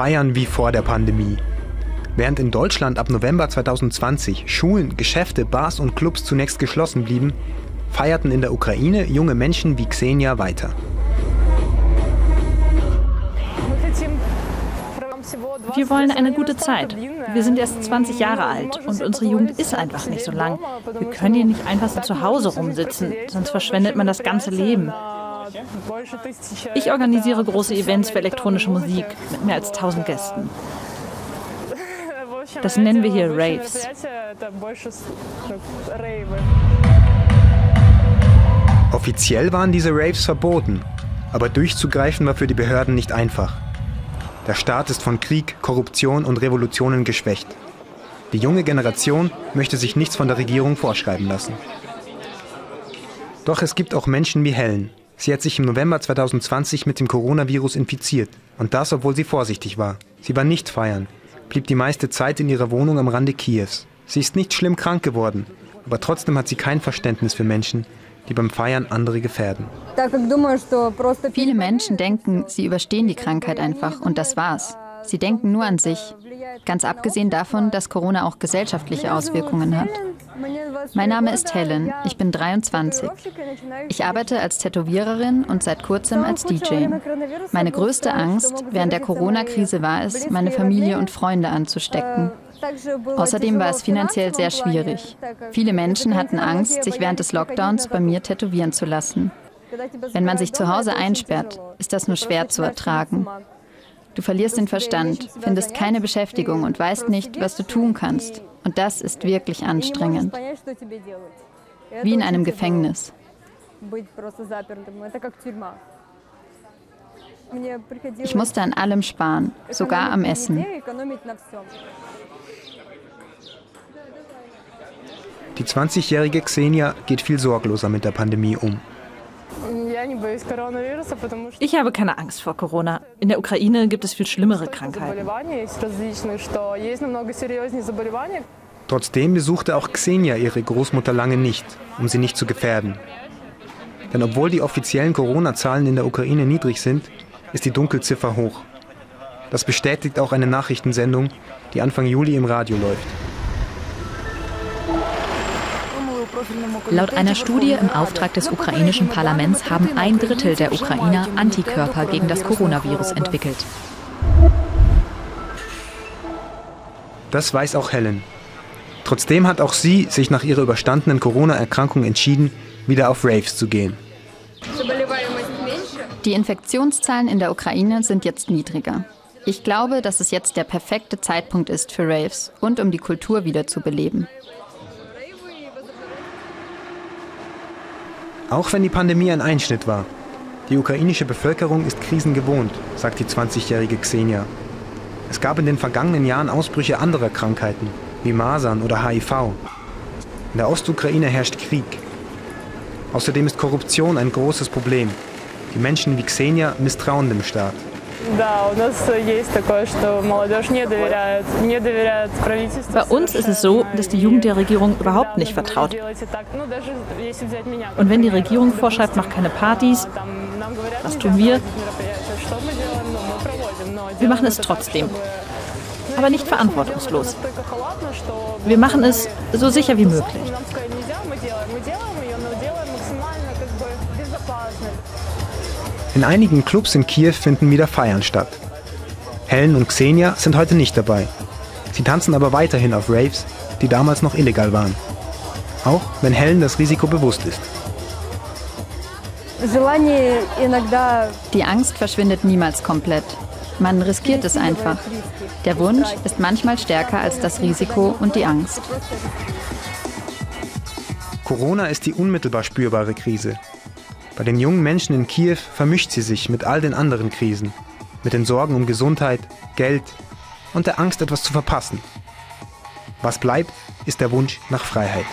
Feiern wie vor der Pandemie. Während in Deutschland ab November 2020 Schulen, Geschäfte, Bars und Clubs zunächst geschlossen blieben, feierten in der Ukraine junge Menschen wie Xenia weiter. Wir wollen eine gute Zeit. Wir sind erst 20 Jahre alt und unsere Jugend ist einfach nicht so lang. Wir können hier nicht einfach so zu Hause rumsitzen, sonst verschwendet man das ganze Leben. Ich organisiere große Events für elektronische Musik mit mehr als 1000 Gästen. Das nennen wir hier Raves. Offiziell waren diese Raves verboten, aber durchzugreifen war für die Behörden nicht einfach. Der Staat ist von Krieg, Korruption und Revolutionen geschwächt. Die junge Generation möchte sich nichts von der Regierung vorschreiben lassen. Doch es gibt auch Menschen wie Helen. Sie hat sich im November 2020 mit dem Coronavirus infiziert. Und das, obwohl sie vorsichtig war. Sie war nicht feiern, blieb die meiste Zeit in ihrer Wohnung am Rande Kiews. Sie ist nicht schlimm krank geworden, aber trotzdem hat sie kein Verständnis für Menschen, die beim Feiern andere gefährden. Viele Menschen denken, sie überstehen die Krankheit einfach und das war's. Sie denken nur an sich, ganz abgesehen davon, dass Corona auch gesellschaftliche Auswirkungen hat. Mein Name ist Helen, ich bin 23. Ich arbeite als Tätowiererin und seit kurzem als DJ. Meine größte Angst während der Corona-Krise war es, meine Familie und Freunde anzustecken. Außerdem war es finanziell sehr schwierig. Viele Menschen hatten Angst, sich während des Lockdowns bei mir tätowieren zu lassen. Wenn man sich zu Hause einsperrt, ist das nur schwer zu ertragen. Du verlierst den Verstand, findest keine Beschäftigung und weißt nicht, was du tun kannst. Und das ist wirklich anstrengend. Wie in einem Gefängnis. Ich musste an allem sparen, sogar am Essen. Die 20-jährige Xenia geht viel sorgloser mit der Pandemie um. Ich habe keine Angst vor Corona. In der Ukraine gibt es viel schlimmere Krankheiten. Trotzdem besuchte auch Xenia ihre Großmutter lange nicht, um sie nicht zu gefährden. Denn obwohl die offiziellen Corona-Zahlen in der Ukraine niedrig sind, ist die Dunkelziffer hoch. Das bestätigt auch eine Nachrichtensendung, die Anfang Juli im Radio läuft. Laut einer Studie im Auftrag des ukrainischen Parlaments haben ein Drittel der Ukrainer Antikörper gegen das Coronavirus entwickelt. Das weiß auch Helen. Trotzdem hat auch sie sich nach ihrer überstandenen Corona-Erkrankung entschieden, wieder auf Raves zu gehen. Die Infektionszahlen in der Ukraine sind jetzt niedriger. Ich glaube, dass es jetzt der perfekte Zeitpunkt ist für Raves und um die Kultur wieder zu beleben. Auch wenn die Pandemie ein Einschnitt war. Die ukrainische Bevölkerung ist Krisen gewohnt, sagt die 20-jährige Xenia. Es gab in den vergangenen Jahren Ausbrüche anderer Krankheiten, wie Masern oder HIV. In der Ostukraine herrscht Krieg. Außerdem ist Korruption ein großes Problem. Die Menschen wie Xenia misstrauen dem Staat. Bei uns ist es so, dass die Jugend der Regierung überhaupt nicht vertraut. Und wenn die Regierung vorschreibt, mach keine Partys, was tun wir? Wir machen es trotzdem. Aber nicht verantwortungslos. Wir machen es so sicher wie möglich. In einigen Clubs in Kiew finden wieder Feiern statt. Helen und Xenia sind heute nicht dabei. Sie tanzen aber weiterhin auf Raves, die damals noch illegal waren. Auch wenn Helen das Risiko bewusst ist. Die Angst verschwindet niemals komplett. Man riskiert es einfach. Der Wunsch ist manchmal stärker als das Risiko und die Angst. Corona ist die unmittelbar spürbare Krise. Bei den jungen Menschen in Kiew vermischt sie sich mit all den anderen Krisen, mit den Sorgen um Gesundheit, Geld und der Angst, etwas zu verpassen. Was bleibt, ist der Wunsch nach Freiheit.